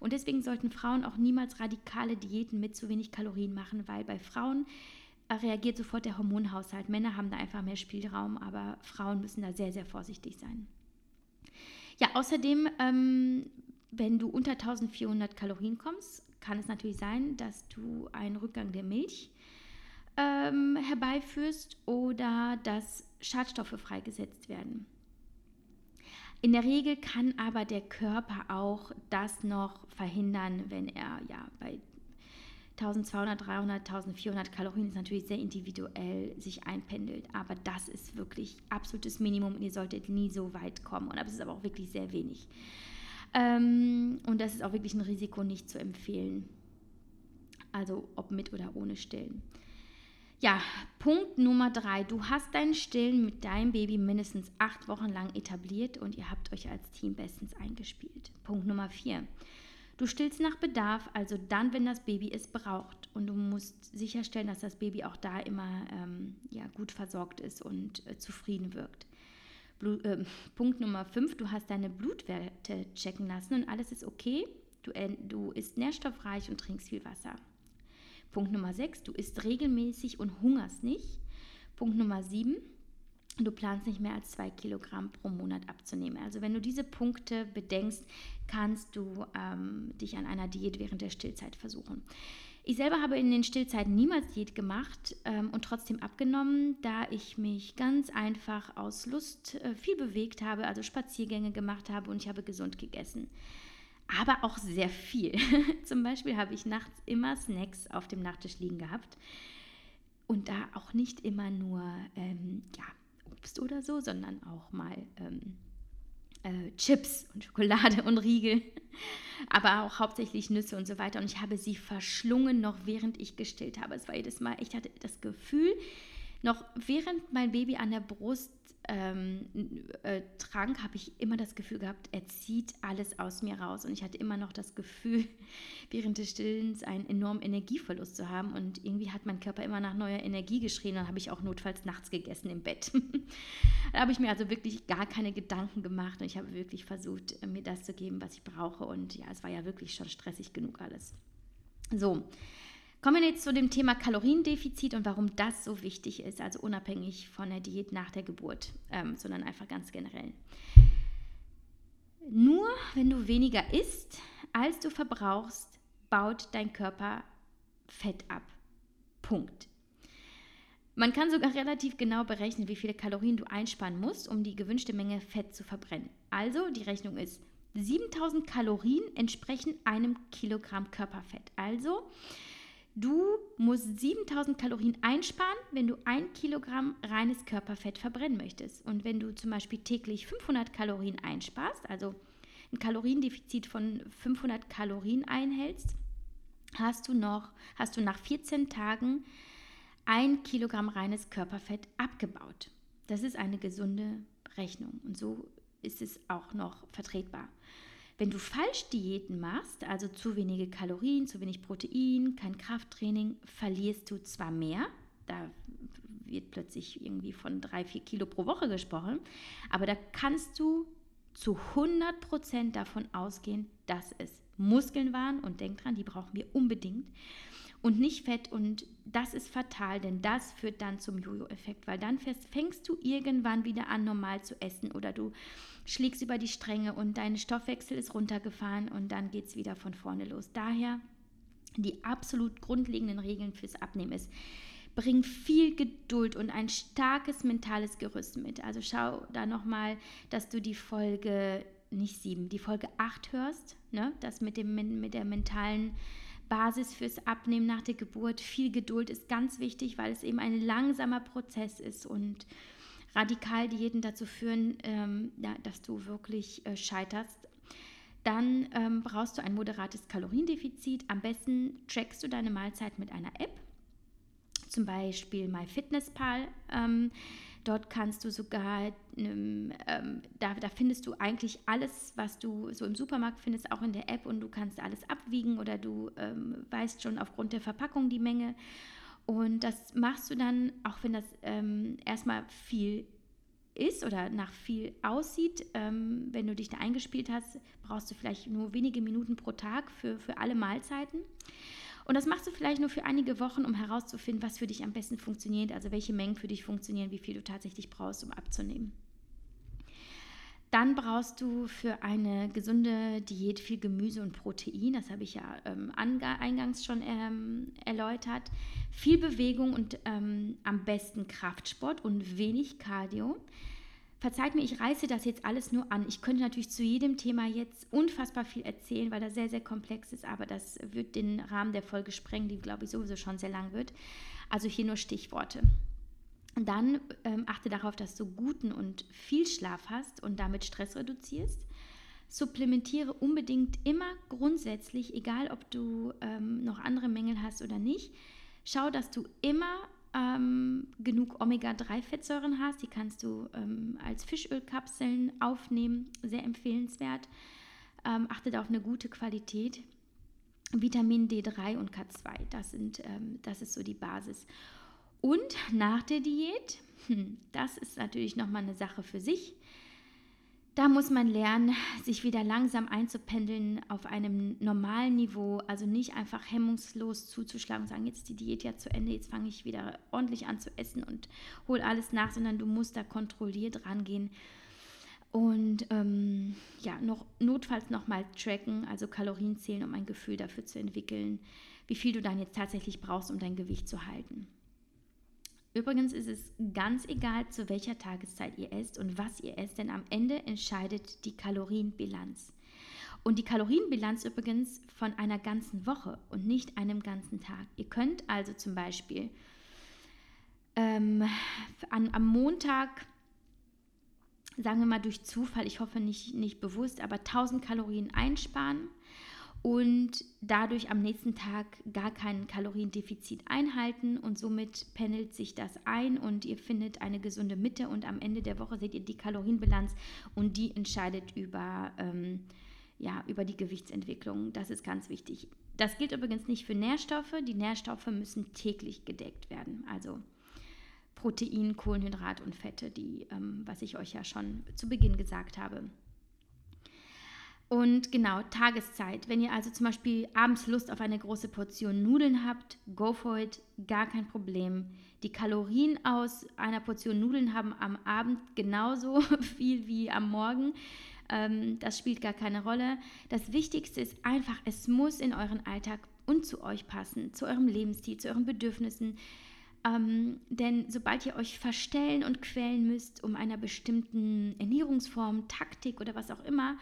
Und deswegen sollten Frauen auch niemals radikale Diäten mit zu wenig Kalorien machen, weil bei Frauen äh, reagiert sofort der Hormonhaushalt. Männer haben da einfach mehr Spielraum, aber Frauen müssen da sehr, sehr vorsichtig sein. Ja, außerdem, ähm, wenn du unter 1400 Kalorien kommst, kann es natürlich sein, dass du einen Rückgang der Milch ähm, herbeiführst oder dass Schadstoffe freigesetzt werden. In der Regel kann aber der Körper auch das noch verhindern, wenn er ja bei 1200, 300, 1400 Kalorien ist natürlich sehr individuell sich einpendelt, aber das ist wirklich absolutes Minimum und ihr solltet nie so weit kommen und das ist aber auch wirklich sehr wenig. Ähm, und das ist auch wirklich ein Risiko nicht zu empfehlen. Also ob mit oder ohne Stillen. Ja, Punkt Nummer drei. Du hast dein Stillen mit deinem Baby mindestens acht Wochen lang etabliert und ihr habt euch als Team bestens eingespielt. Punkt Nummer vier. Du stillst nach Bedarf, also dann, wenn das Baby es braucht. Und du musst sicherstellen, dass das Baby auch da immer ähm, ja, gut versorgt ist und äh, zufrieden wirkt. Blut, äh, Punkt Nummer 5, du hast deine Blutwerte checken lassen und alles ist okay. Du, äh, du isst nährstoffreich und trinkst viel Wasser. Punkt Nummer 6, du isst regelmäßig und hungerst nicht. Punkt Nummer 7, du planst nicht mehr als zwei Kilogramm pro Monat abzunehmen. Also wenn du diese Punkte bedenkst, kannst du ähm, dich an einer Diät während der Stillzeit versuchen. Ich selber habe in den Stillzeiten niemals Diät gemacht ähm, und trotzdem abgenommen, da ich mich ganz einfach aus Lust äh, viel bewegt habe, also Spaziergänge gemacht habe und ich habe gesund gegessen aber auch sehr viel. Zum Beispiel habe ich nachts immer Snacks auf dem Nachttisch liegen gehabt und da auch nicht immer nur ähm, ja, Obst oder so, sondern auch mal ähm, äh, Chips und Schokolade und Riegel, aber auch hauptsächlich Nüsse und so weiter. Und ich habe sie verschlungen, noch während ich gestillt habe. Es war jedes Mal, ich hatte das Gefühl, noch während mein Baby an der Brust ähm, äh, trank, habe ich immer das Gefühl gehabt, er zieht alles aus mir raus. Und ich hatte immer noch das Gefühl, während des Stillens einen enormen Energieverlust zu haben. Und irgendwie hat mein Körper immer nach neuer Energie geschrien. Dann habe ich auch notfalls nachts gegessen im Bett. da habe ich mir also wirklich gar keine Gedanken gemacht. Und ich habe wirklich versucht, mir das zu geben, was ich brauche. Und ja, es war ja wirklich schon stressig genug alles. So, Kommen wir jetzt zu dem Thema Kaloriendefizit und warum das so wichtig ist, also unabhängig von der Diät nach der Geburt, ähm, sondern einfach ganz generell. Nur wenn du weniger isst, als du verbrauchst, baut dein Körper Fett ab. Punkt. Man kann sogar relativ genau berechnen, wie viele Kalorien du einsparen musst, um die gewünschte Menge Fett zu verbrennen. Also die Rechnung ist, 7000 Kalorien entsprechen einem Kilogramm Körperfett. Also Du musst 7000 Kalorien einsparen, wenn du ein Kilogramm reines Körperfett verbrennen möchtest. Und wenn du zum Beispiel täglich 500 Kalorien einsparst, also ein Kaloriendefizit von 500 Kalorien einhältst, hast du noch, hast du nach 14 Tagen ein Kilogramm reines Körperfett abgebaut. Das ist eine gesunde Rechnung und so ist es auch noch vertretbar. Wenn du falsch Diäten machst, also zu wenige Kalorien, zu wenig Protein, kein Krafttraining, verlierst du zwar mehr, da wird plötzlich irgendwie von drei, vier Kilo pro Woche gesprochen, aber da kannst du zu 100 Prozent davon ausgehen, dass es Muskeln waren und denk dran, die brauchen wir unbedingt und nicht Fett und das ist fatal, denn das führt dann zum Jojo-Effekt, weil dann fängst du irgendwann wieder an normal zu essen oder du schlägst über die Stränge und dein Stoffwechsel ist runtergefahren und dann geht es wieder von vorne los. Daher die absolut grundlegenden Regeln fürs Abnehmen ist, bring viel Geduld und ein starkes mentales Gerüst mit. Also schau da nochmal, dass du die Folge, nicht sieben, die Folge acht hörst, ne? das mit, dem, mit der mentalen Basis fürs Abnehmen nach der Geburt. Viel Geduld ist ganz wichtig, weil es eben ein langsamer Prozess ist und Radikaldiäten dazu führen, ähm, ja, dass du wirklich äh, scheiterst. Dann ähm, brauchst du ein moderates Kaloriendefizit. Am besten trackst du deine Mahlzeit mit einer App, zum Beispiel MyFitnessPal. Ähm, dort kannst du sogar, ähm, ähm, da, da findest du eigentlich alles, was du so im Supermarkt findest, auch in der App und du kannst alles abwiegen oder du ähm, weißt schon aufgrund der Verpackung die Menge Und das machst du dann, auch wenn das ähm, erstmal viel ist oder nach viel aussieht. Ähm, wenn du dich da eingespielt hast, brauchst du vielleicht nur wenige Minuten pro Tag für, für alle Mahlzeiten. Und das machst du vielleicht nur für einige Wochen, um herauszufinden, was für dich am besten funktioniert, also welche Mengen für dich funktionieren, wie viel du tatsächlich brauchst, um abzunehmen. Dann brauchst du für eine gesunde Diät viel Gemüse und Protein, das habe ich ja ähm, eingangs schon ähm, erläutert. Viel Bewegung und ähm, am besten Kraftsport und wenig Cardio. Verzeiht mir, ich reiße das jetzt alles nur an. Ich könnte natürlich zu jedem Thema jetzt unfassbar viel erzählen, weil das sehr, sehr komplex ist, aber das wird den Rahmen der Folge sprengen, die, glaube ich, sowieso schon sehr lang wird. Also hier nur Stichworte. Dann ähm, achte darauf, dass du guten und viel Schlaf hast und damit Stress reduzierst. Supplementiere unbedingt immer grundsätzlich, egal ob du ähm, noch andere Mängel hast oder nicht. Schau, dass du immer ähm, genug Omega-3-Fettsäuren hast. Die kannst du ähm, als Fischölkapseln aufnehmen, sehr empfehlenswert. Ähm, achte auf eine gute Qualität. Vitamin D3 und K2, das, sind, ähm, das ist so die Basis. Und nach der Diät, hm, das ist natürlich nochmal eine Sache für sich. Da muss man lernen, sich wieder langsam einzupendeln auf einem normalen Niveau, also nicht einfach hemmungslos zuzuschlagen und sagen, jetzt ist die Diät ja zu Ende, jetzt fange ich wieder ordentlich an zu essen und hole alles nach, sondern du musst da kontrolliert rangehen und ähm, ja, noch, notfalls nochmal tracken, also Kalorien zählen, um ein Gefühl dafür zu entwickeln, wie viel du dann jetzt tatsächlich brauchst, um dein Gewicht zu halten. Übrigens ist es ganz egal, zu welcher Tageszeit ihr esst und was ihr esst, denn am Ende entscheidet die Kalorienbilanz. Und die Kalorienbilanz übrigens von einer ganzen Woche und nicht einem ganzen Tag. Ihr könnt also zum Beispiel ähm, an, am Montag, sagen wir mal durch Zufall, ich hoffe nicht, nicht bewusst, aber 1000 Kalorien einsparen und dadurch am nächsten Tag gar kein Kaloriendefizit einhalten und somit pendelt sich das ein und ihr findet eine gesunde Mitte und am Ende der Woche seht ihr die Kalorienbilanz und die entscheidet über, ähm, ja, über die Gewichtsentwicklung. Das ist ganz wichtig. Das gilt übrigens nicht für Nährstoffe. Die Nährstoffe müssen täglich gedeckt werden. Also Protein, Kohlenhydrat und Fette, die, ähm, was ich euch ja schon zu Beginn gesagt habe. Und genau, Tageszeit. Wenn ihr also zum Beispiel abends Lust auf eine große Portion Nudeln habt, go for it, gar kein Problem. Die Kalorien aus einer Portion Nudeln haben am Abend genauso viel wie am Morgen. Ähm, das spielt gar keine Rolle. Das Wichtigste ist einfach, es muss in euren Alltag und zu euch passen, zu eurem Lebensstil, zu euren Bedürfnissen. Ähm, denn sobald ihr euch verstellen und quälen müsst, um einer bestimmten Ernährungsform, Taktik oder was auch immer,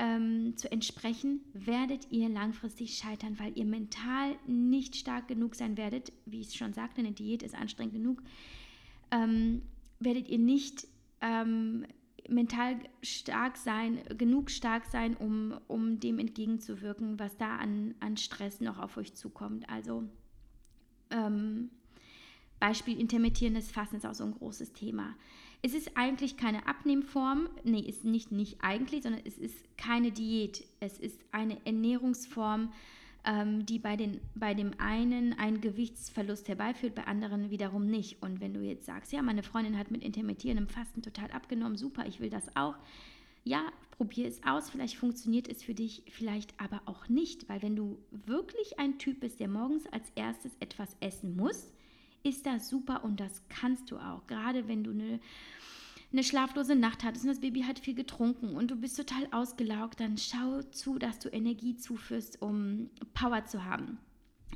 ähm, zu entsprechen, werdet ihr langfristig scheitern, weil ihr mental nicht stark genug sein werdet. Wie ich schon sagte, eine Diät ist anstrengend genug. Ähm, werdet ihr nicht ähm, mental stark sein, genug stark sein, um, um dem entgegenzuwirken, was da an, an Stress noch auf euch zukommt. Also ähm, Beispiel intermittierendes Fasten ist auch so ein großes Thema. Es ist eigentlich keine Abnehmform, nee, ist nicht, nicht eigentlich, sondern es ist keine Diät. Es ist eine Ernährungsform, ähm, die bei, den, bei dem einen einen Gewichtsverlust herbeiführt, bei anderen wiederum nicht. Und wenn du jetzt sagst, ja, meine Freundin hat mit intermittierendem Fasten total abgenommen, super, ich will das auch. Ja, probier es aus, vielleicht funktioniert es für dich, vielleicht aber auch nicht, weil wenn du wirklich ein Typ bist, der morgens als erstes etwas essen muss, ist das super und das kannst du auch. Gerade wenn du eine, eine schlaflose Nacht hattest und das Baby hat viel getrunken und du bist total ausgelaugt, dann schau zu, dass du Energie zuführst, um Power zu haben.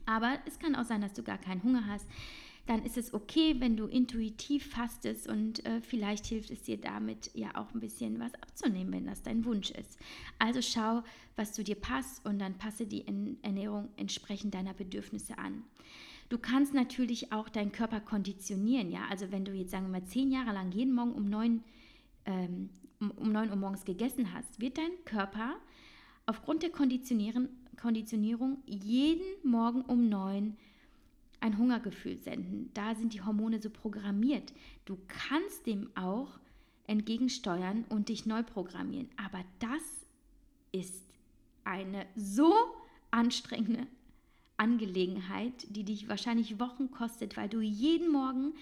Aber es kann auch sein, dass du gar keinen Hunger hast. Dann ist es okay, wenn du intuitiv fastest und äh, vielleicht hilft es dir damit ja auch ein bisschen was abzunehmen, wenn das dein Wunsch ist. Also schau, was zu dir passt und dann passe die Ernährung entsprechend deiner Bedürfnisse an. Du kannst natürlich auch deinen Körper konditionieren, ja. Also wenn du jetzt sagen wir mal zehn Jahre lang jeden Morgen um neun, ähm, um, neun Uhr morgens gegessen hast, wird dein Körper aufgrund der Konditionierung jeden Morgen um neun ein Hungergefühl senden. Da sind die Hormone so programmiert. Du kannst dem auch entgegensteuern und dich neu programmieren. Aber das ist eine so anstrengende Angelegenheit, die dich wahrscheinlich Wochen kostet, weil du jeden Morgen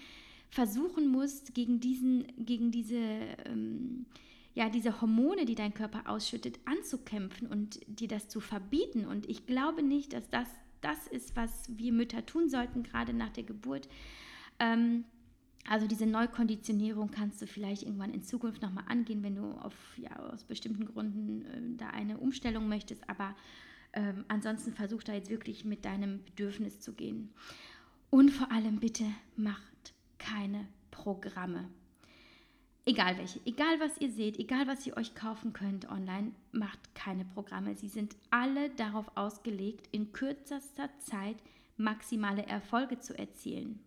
versuchen musst, gegen, diesen, gegen diese, ähm, ja, diese Hormone, die dein Körper ausschüttet, anzukämpfen und dir das zu verbieten. Und ich glaube nicht, dass das das ist, was wir Mütter tun sollten, gerade nach der Geburt. Ähm, also diese Neukonditionierung kannst du vielleicht irgendwann in Zukunft nochmal angehen, wenn du auf, ja, aus bestimmten Gründen äh, da eine Umstellung möchtest. Aber ähm, ansonsten versuch da jetzt wirklich mit deinem Bedürfnis zu gehen. Und vor allem bitte macht keine Programme. Egal welche, egal was ihr seht, egal was ihr euch kaufen könnt online, macht keine Programme. Sie sind alle darauf ausgelegt, in kürzester Zeit maximale Erfolge zu erzielen.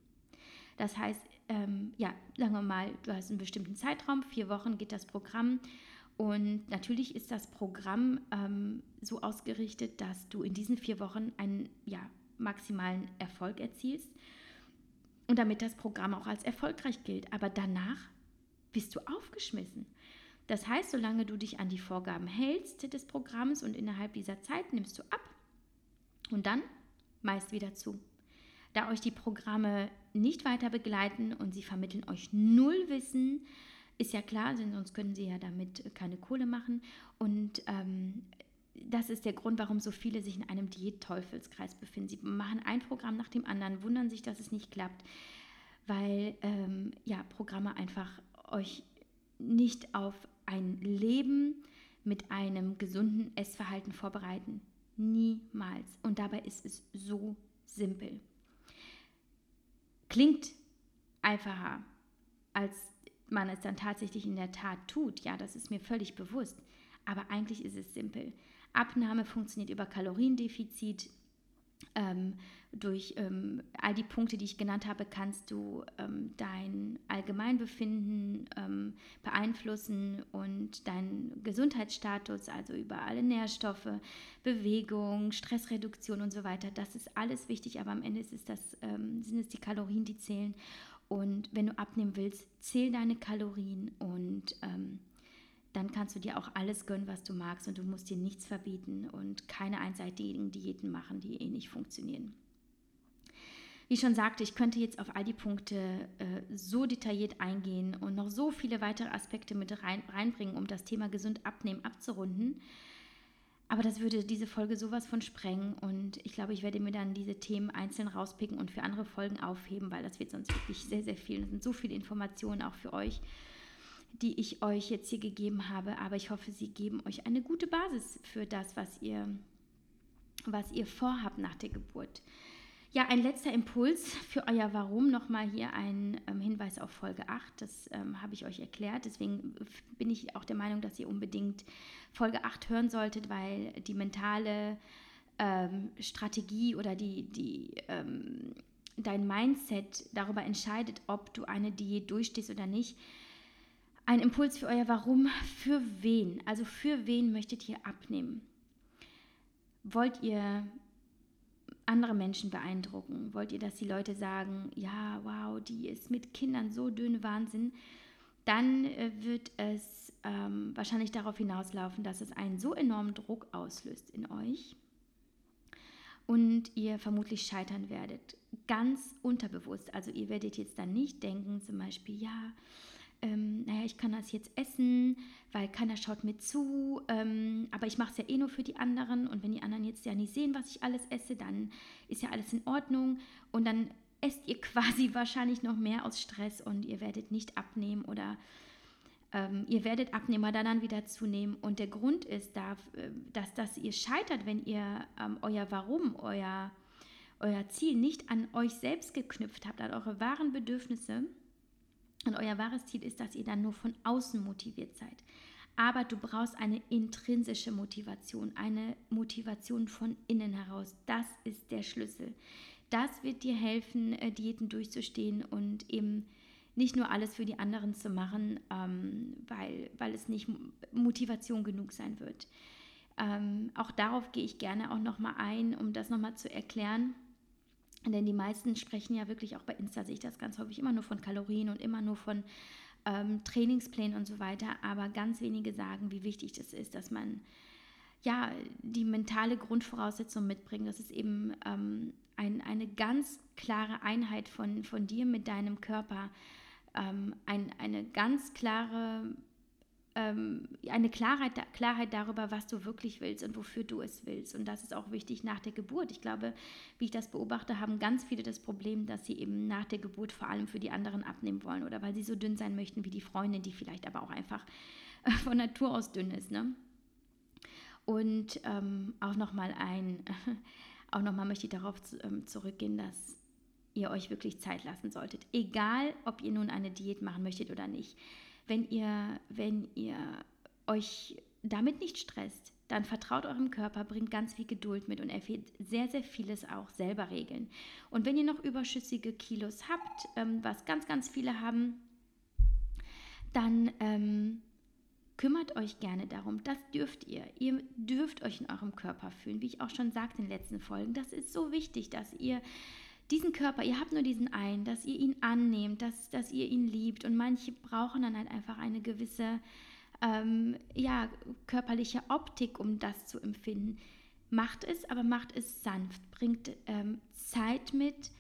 Das heißt, ähm, ja, sagen wir mal, du hast einen bestimmten Zeitraum, vier Wochen geht das Programm. Und natürlich ist das Programm ähm, so ausgerichtet, dass du in diesen vier Wochen einen ja, maximalen Erfolg erzielst und damit das Programm auch als erfolgreich gilt. Aber danach bist du aufgeschmissen. Das heißt, solange du dich an die Vorgaben hältst des Programms und innerhalb dieser Zeit nimmst du ab und dann meist wieder zu. Da euch die Programme nicht weiter begleiten und sie vermitteln euch null Wissen, ist ja klar, sonst können sie ja damit keine Kohle machen. Und ähm, das ist der Grund, warum so viele sich in einem Diät-Teufelskreis befinden. Sie machen ein Programm nach dem anderen, wundern sich, dass es nicht klappt, weil ähm, ja, Programme einfach euch nicht auf ein Leben mit einem gesunden Essverhalten vorbereiten. Niemals. Und dabei ist es so simpel. Klingt einfacher, als man es dann tatsächlich in der Tat tut. Ja, das ist mir völlig bewusst. Aber eigentlich ist es simpel. Abnahme funktioniert über Kaloriendefizit. Ähm, durch ähm, all die Punkte, die ich genannt habe, kannst du ähm, dein Allgemeinbefinden ähm, beeinflussen und deinen Gesundheitsstatus, also über alle Nährstoffe, Bewegung, Stressreduktion und so weiter. Das ist alles wichtig, aber am Ende ist es das, ähm, sind es die Kalorien, die zählen. Und wenn du abnehmen willst, zähl deine Kalorien und ähm, dann kannst du dir auch alles gönnen, was du magst und du musst dir nichts verbieten und keine einseitigen Diäten machen, die eh nicht funktionieren. Wie schon sagte, ich könnte jetzt auf all die Punkte äh, so detailliert eingehen und noch so viele weitere Aspekte mit rein, reinbringen, um das Thema gesund abnehmen abzurunden. Aber das würde diese Folge sowas von sprengen und ich glaube, ich werde mir dann diese Themen einzeln rauspicken und für andere Folgen aufheben, weil das wird sonst wirklich sehr, sehr viel. Es sind so viele Informationen auch für euch, die ich euch jetzt hier gegeben habe. Aber ich hoffe, sie geben euch eine gute Basis für das, was ihr, was ihr vorhabt nach der Geburt. Ja, ein letzter Impuls für euer Warum. Nochmal hier ein ähm, Hinweis auf Folge 8. Das ähm, habe ich euch erklärt. Deswegen bin ich auch der Meinung, dass ihr unbedingt Folge 8 hören solltet, weil die mentale ähm, Strategie oder die, die, ähm, dein Mindset darüber entscheidet, ob du eine Diät durchstehst oder nicht. Ein Impuls für euer Warum. Für wen? Also für wen möchtet ihr abnehmen? Wollt ihr andere Menschen beeindrucken? Wollt ihr, dass die Leute sagen, ja, wow, die ist mit Kindern so dünn Wahnsinn? Dann äh, wird es ähm, wahrscheinlich darauf hinauslaufen, dass es einen so enormen Druck auslöst in euch und ihr vermutlich scheitern werdet. Ganz unterbewusst. Also ihr werdet jetzt dann nicht denken, zum Beispiel, ja, ähm, naja, ich kann das jetzt essen, weil keiner schaut mir zu, ähm, aber ich mache es ja eh nur für die anderen und wenn die anderen jetzt ja nicht sehen, was ich alles esse, dann ist ja alles in Ordnung und dann esst ihr quasi wahrscheinlich noch mehr aus Stress und ihr werdet nicht abnehmen oder ähm, ihr werdet abnehmen, aber dann wieder zunehmen und der Grund ist, da, äh, dass, dass ihr scheitert, wenn ihr ähm, euer Warum, euer, euer Ziel nicht an euch selbst geknüpft habt, an eure wahren Bedürfnisse, und euer wahres Ziel ist, dass ihr dann nur von außen motiviert seid. Aber du brauchst eine intrinsische Motivation, eine Motivation von innen heraus. Das ist der Schlüssel. Das wird dir helfen, äh, Diäten durchzustehen und eben nicht nur alles für die anderen zu machen, ähm, weil, weil es nicht Motivation genug sein wird. Ähm, auch darauf gehe ich gerne auch nochmal ein, um das nochmal zu erklären. Denn die meisten sprechen ja wirklich auch bei Insta, sehe ich das ganz häufig immer nur von Kalorien und immer nur von ähm, Trainingsplänen und so weiter. Aber ganz wenige sagen, wie wichtig das ist, dass man ja, die mentale Grundvoraussetzung mitbringen. Das ist eben ähm, ein, eine ganz klare Einheit von, von dir mit deinem Körper, ähm, ein, eine ganz klare ähm, eine Klarheit, Klarheit darüber, was du wirklich willst und wofür du es willst. Und das ist auch wichtig nach der Geburt. Ich glaube, wie ich das beobachte, haben ganz viele das Problem, dass sie eben nach der Geburt vor allem für die anderen abnehmen wollen oder weil sie so dünn sein möchten wie die Freundin, die vielleicht aber auch einfach von Natur aus dünn ist. Ne? Und ähm, auch nochmal ein, auch nochmal möchte ich darauf ähm, zurückgehen, dass ihr euch wirklich Zeit lassen solltet. Egal, ob ihr nun eine Diät machen möchtet oder nicht. Wenn ihr, wenn ihr euch damit nicht stresst, dann vertraut eurem Körper, bringt ganz viel Geduld mit und er wird sehr, sehr vieles auch selber regeln. Und wenn ihr noch überschüssige Kilos habt, ähm, was ganz, ganz viele haben, dann ähm, kümmert euch gerne darum. Das dürft ihr. Ihr dürft euch in eurem Körper fühlen, wie ich auch schon sagte in den letzten Folgen. Das ist so wichtig, dass ihr diesen Körper, ihr habt nur diesen einen, dass ihr ihn annehmt, dass, dass ihr ihn liebt. Und manche brauchen dann halt einfach eine gewisse ähm, ja, körperliche Optik, um das zu empfinden. Macht es, aber macht es sanft, bringt ähm, Zeit mit,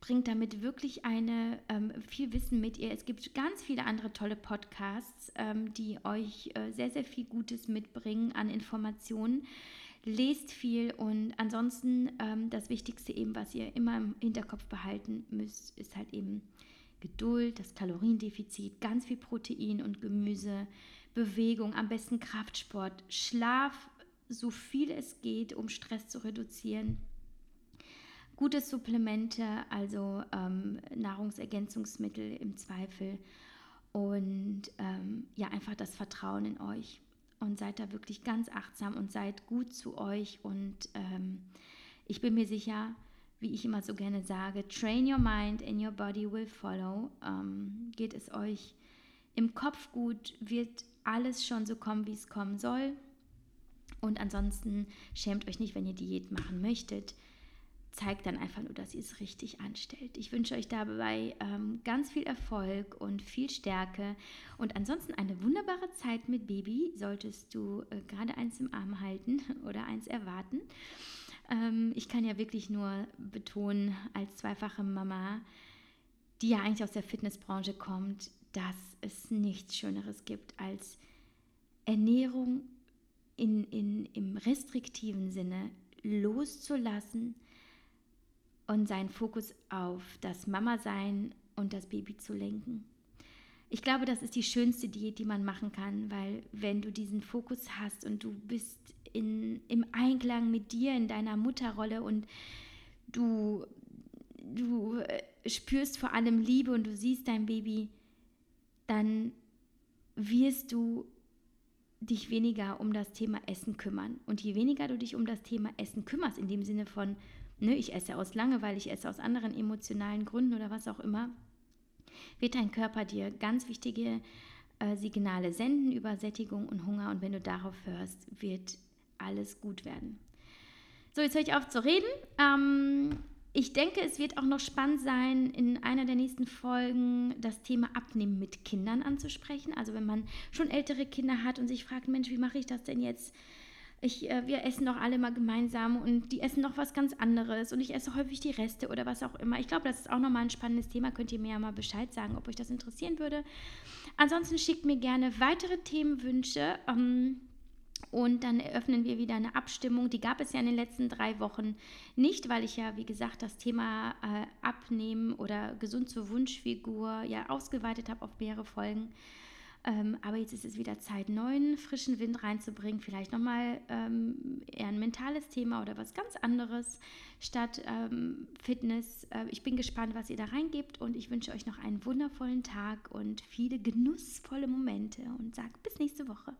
bringt damit wirklich eine ähm, viel Wissen mit ihr. Es gibt ganz viele andere tolle Podcasts, ähm, die euch äh, sehr, sehr viel Gutes mitbringen an Informationen lest viel und ansonsten ähm, das Wichtigste eben, was ihr immer im Hinterkopf behalten müsst, ist halt eben Geduld, das Kaloriendefizit, ganz viel Protein und Gemüse, Bewegung, am besten Kraftsport, Schlaf, so viel es geht, um Stress zu reduzieren. Gute Supplemente, also ähm, Nahrungsergänzungsmittel im Zweifel und ähm, ja, einfach das Vertrauen in euch und seid da wirklich ganz achtsam und seid gut zu euch. Und ähm, ich bin mir sicher, wie ich immer so gerne sage, train your mind and your body will follow. Ähm, geht es euch im Kopf gut, wird alles schon so kommen, wie es kommen soll. Und ansonsten schämt euch nicht, wenn ihr Diät machen möchtet zeigt dann einfach nur, dass ihr es richtig anstellt. Ich wünsche euch dabei ähm, ganz viel Erfolg und viel Stärke und ansonsten eine wunderbare Zeit mit Baby, solltest du äh, gerade eins im Arm halten oder eins erwarten. Ähm, ich kann ja wirklich nur betonen, als zweifache Mama, die ja eigentlich aus der Fitnessbranche kommt, dass es nichts Schöneres gibt als Ernährung in, in, im restriktiven Sinne loszulassen und seinen Fokus auf das Mama-Sein und das Baby zu lenken. Ich glaube, das ist die schönste Diät, die man machen kann, weil wenn du diesen Fokus hast und du bist in, im Einklang mit dir, in deiner Mutterrolle und du, du äh, spürst vor allem Liebe und du siehst dein Baby, dann wirst du dich weniger um das Thema Essen kümmern. Und je weniger du dich um das Thema Essen kümmerst, in dem Sinne von, ne, ich esse aus Langeweile, ich esse aus anderen emotionalen Gründen oder was auch immer, wird dein Körper dir ganz wichtige äh, Signale senden über Sättigung und Hunger und wenn du darauf hörst, wird alles gut werden. So, jetzt höre ich auf zu reden. Ähm, ich denke, es wird auch noch spannend sein, in einer der nächsten Folgen das Thema Abnehmen mit Kindern anzusprechen. Also wenn man schon ältere Kinder hat und sich fragt, Mensch, wie mache ich das denn jetzt? Ich, äh, wir essen doch alle mal gemeinsam und die essen noch was ganz anderes und ich esse häufig die Reste oder was auch immer. Ich glaube, das ist auch nochmal ein spannendes Thema. Könnt ihr mir ja mal Bescheid sagen, ob euch das interessieren würde. Ansonsten schickt mir gerne weitere Themenwünsche. Ähm, und dann eröffnen wir wieder eine Abstimmung. Die gab es ja in den letzten drei Wochen nicht, weil ich ja, wie gesagt, das Thema äh, Abnehmen oder gesund zur Wunschfigur ja ausgeweitet habe auf mehrere Folgen. Ähm, aber jetzt ist es wieder Zeit, neuen, frischen Wind reinzubringen. Vielleicht nochmal ähm, eher ein mentales Thema oder was ganz anderes statt ähm, Fitness. Äh, ich bin gespannt, was ihr da reingebt und ich wünsche euch noch einen wundervollen Tag und viele genussvolle Momente und sage bis nächste Woche.